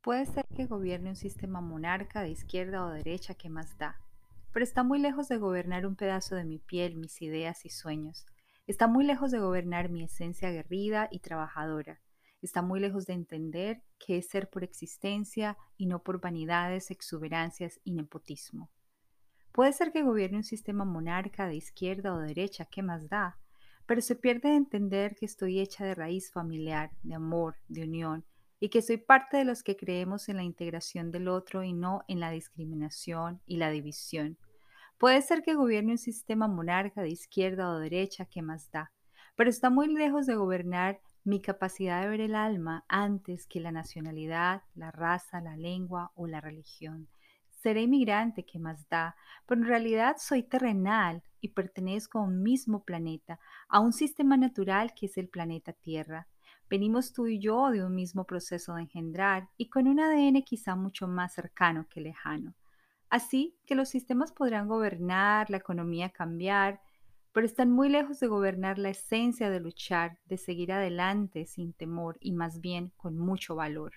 Puede ser que gobierne un sistema monarca de izquierda o derecha que más da, pero está muy lejos de gobernar un pedazo de mi piel, mis ideas y sueños. Está muy lejos de gobernar mi esencia aguerrida y trabajadora. Está muy lejos de entender qué es ser por existencia y no por vanidades, exuberancias y nepotismo. Puede ser que gobierne un sistema monarca de izquierda o derecha, ¿qué más da? Pero se pierde de entender que estoy hecha de raíz familiar, de amor, de unión, y que soy parte de los que creemos en la integración del otro y no en la discriminación y la división. Puede ser que gobierne un sistema monarca de izquierda o derecha, ¿qué más da? Pero está muy lejos de gobernar mi capacidad de ver el alma antes que la nacionalidad, la raza, la lengua o la religión. Seré inmigrante, ¿qué más da? Pero en realidad soy terrenal y pertenezco a un mismo planeta, a un sistema natural que es el planeta Tierra. Venimos tú y yo de un mismo proceso de engendrar y con un ADN quizá mucho más cercano que lejano. Así que los sistemas podrán gobernar, la economía cambiar, pero están muy lejos de gobernar la esencia de luchar, de seguir adelante sin temor y más bien con mucho valor.